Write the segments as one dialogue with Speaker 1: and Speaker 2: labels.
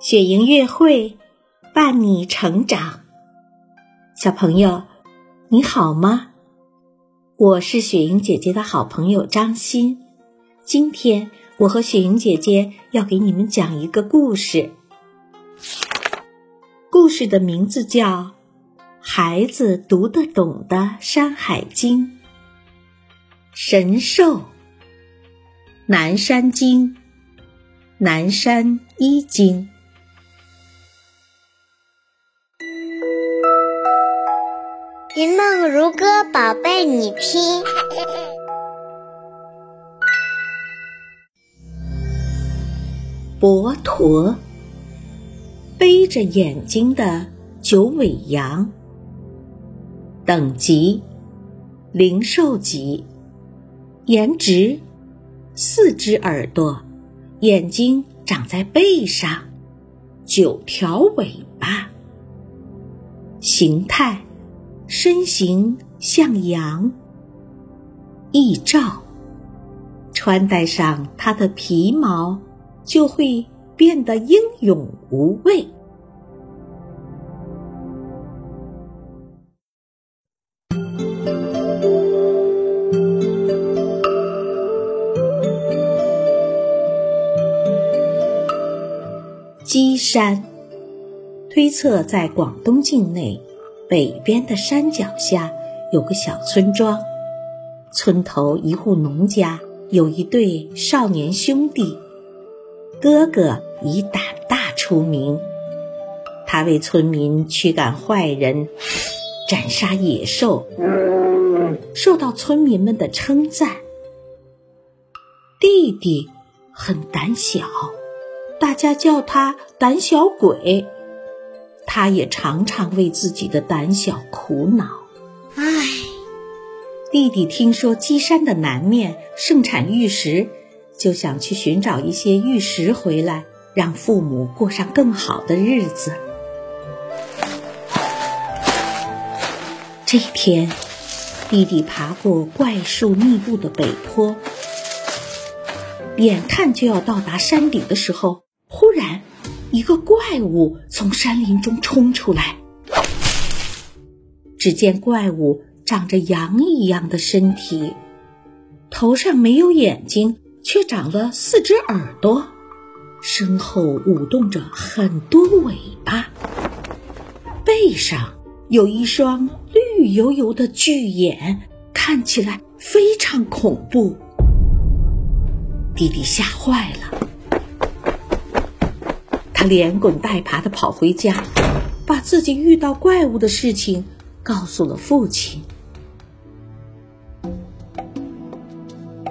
Speaker 1: 雪莹月会伴你成长，小朋友你好吗？我是雪莹姐姐的好朋友张欣，今天我和雪莹姐姐要给你们讲一个故事，故事的名字叫《孩子读得懂的山海经》。神兽，南山经，南山一经。
Speaker 2: 云梦如歌，宝贝，你听。
Speaker 1: 佛陀，背着眼睛的九尾羊。等级，灵兽级。颜值，四只耳朵，眼睛长在背上，九条尾巴。形态，身形像羊。翼照，穿戴上它的皮毛，就会变得英勇无畏。山，推测在广东境内北边的山脚下有个小村庄，村头一户农家有一对少年兄弟，哥哥以胆大出名，他为村民驱赶坏人、斩杀野兽，受到村民们的称赞。弟弟很胆小。大家叫他胆小鬼，他也常常为自己的胆小苦恼。唉，弟弟听说鸡山的南面盛产玉石，就想去寻找一些玉石回来，让父母过上更好的日子。这天，弟弟爬过怪树密布的北坡，眼看就要到达山顶的时候。忽然，一个怪物从山林中冲出来。只见怪物长着羊一样的身体，头上没有眼睛，却长了四只耳朵，身后舞动着很多尾巴，背上有一双绿油油的巨眼，看起来非常恐怖。弟弟吓坏了。他连滚带爬的跑回家，把自己遇到怪物的事情告诉了父亲。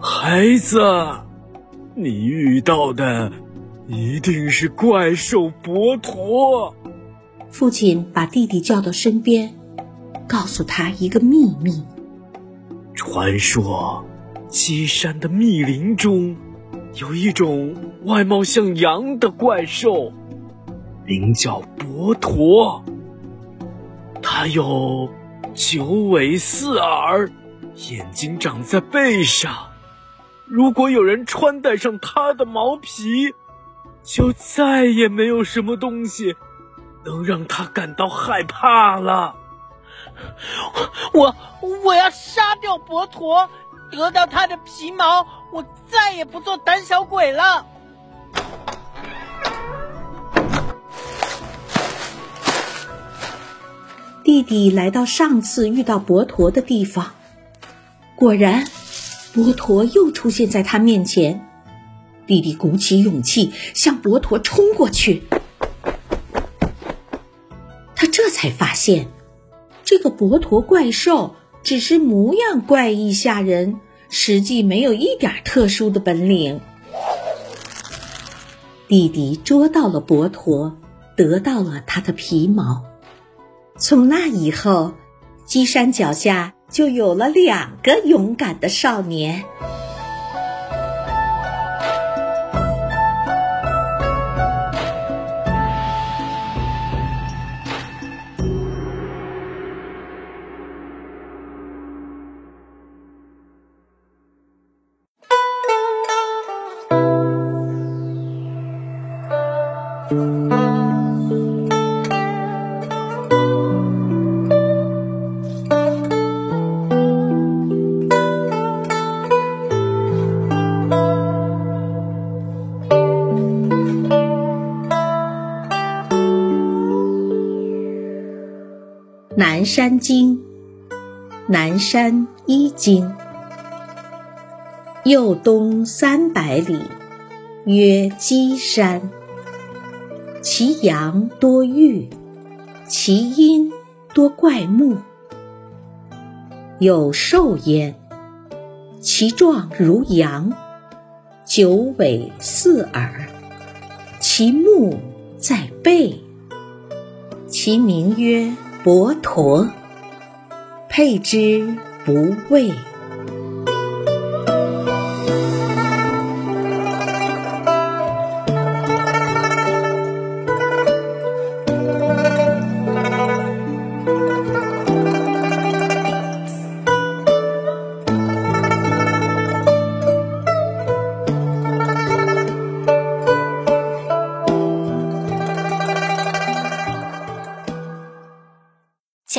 Speaker 3: 孩子，你遇到的一定是怪兽伯驼。
Speaker 1: 父亲把弟弟叫到身边，告诉他一个秘密：
Speaker 3: 传说，鸡山的密林中。有一种外貌像羊的怪兽，名叫伯驼。它有九尾四耳，眼睛长在背上。如果有人穿戴上它的毛皮，就再也没有什么东西能让他感到害怕了。
Speaker 4: 我我要杀掉伯驼。得到他的皮毛，我再也不做胆小鬼了。
Speaker 1: 弟弟来到上次遇到博驼的地方，果然，博驼又出现在他面前。弟弟鼓起勇气向博驼冲过去，他这才发现，这个博驼怪兽。只是模样怪异吓人，实际没有一点特殊的本领。弟弟捉到了博陀，得到了他的皮毛。从那以后，鸡山脚下就有了两个勇敢的少年。山经，南山一经。右东三百里，曰稽山。其阳多玉，其阴多怪木。有兽焉，其状如羊，九尾四耳，其目在背。其名曰。佛陀，佩之不畏。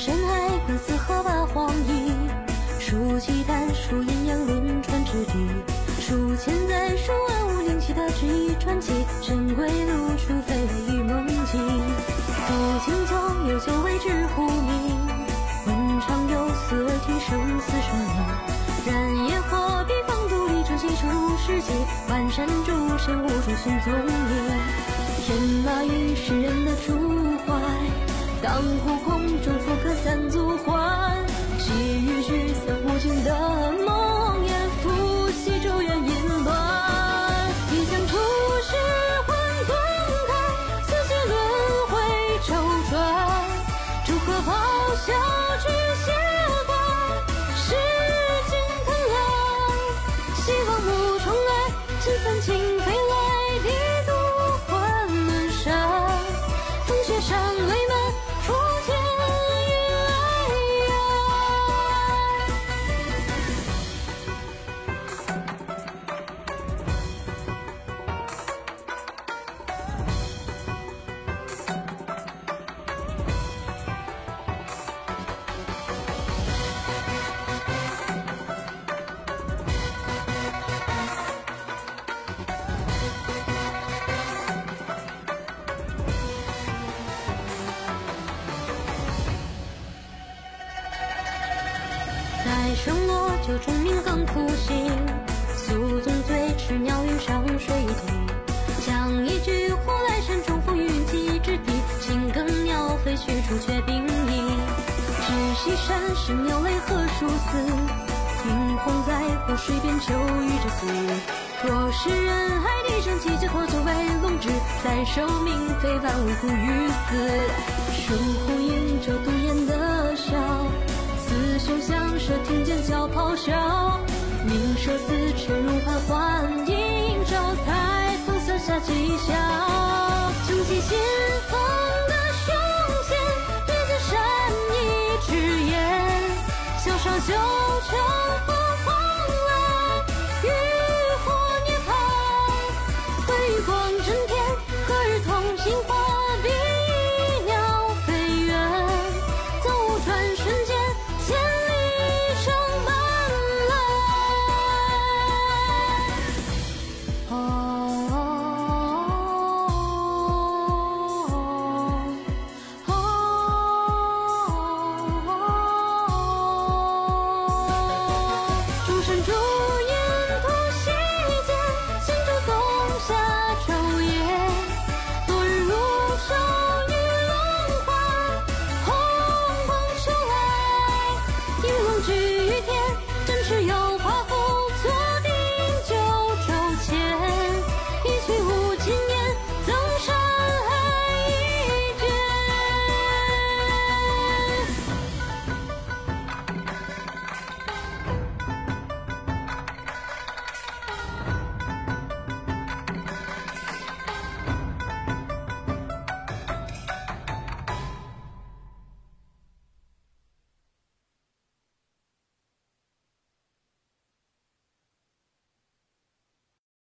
Speaker 5: 山海观四合八荒野，数奇丹，数阴阳轮转之地，数千载，数万物灵气的之一传奇，神归路，出非与梦境。古今交有九为之呼名，问长有思而听生死生命。燃野火笔放独立，真心出世界，万山诸神无处寻踪影。天马与世人的主怀，当湖空中。三足欢，细雨聚散无尽的梦魇，伏羲咒怨音断。一将出世混沌开，四季轮回周转。诸河咆哮巨蟹怪，世间贪婪，希望无重来，千三情待声落，九钟鸣更复兴。宿纵醉，持鸟云上水底。将一句呼来山中风云际之地。青耕鸟飞去，朱雀并影。知西山神鸟类何殊死？冰洪在湖水边，秋雨之死。若是人海地上集结，托酒为龙之，再受命非万物故于死。生呼应着独眼的笑。胸响射，听见脚咆哮，鸣蛇四翅如盘桓，映照台风伞下吉祥。穷其心风的凶险，别在山一之言，笑上九秋。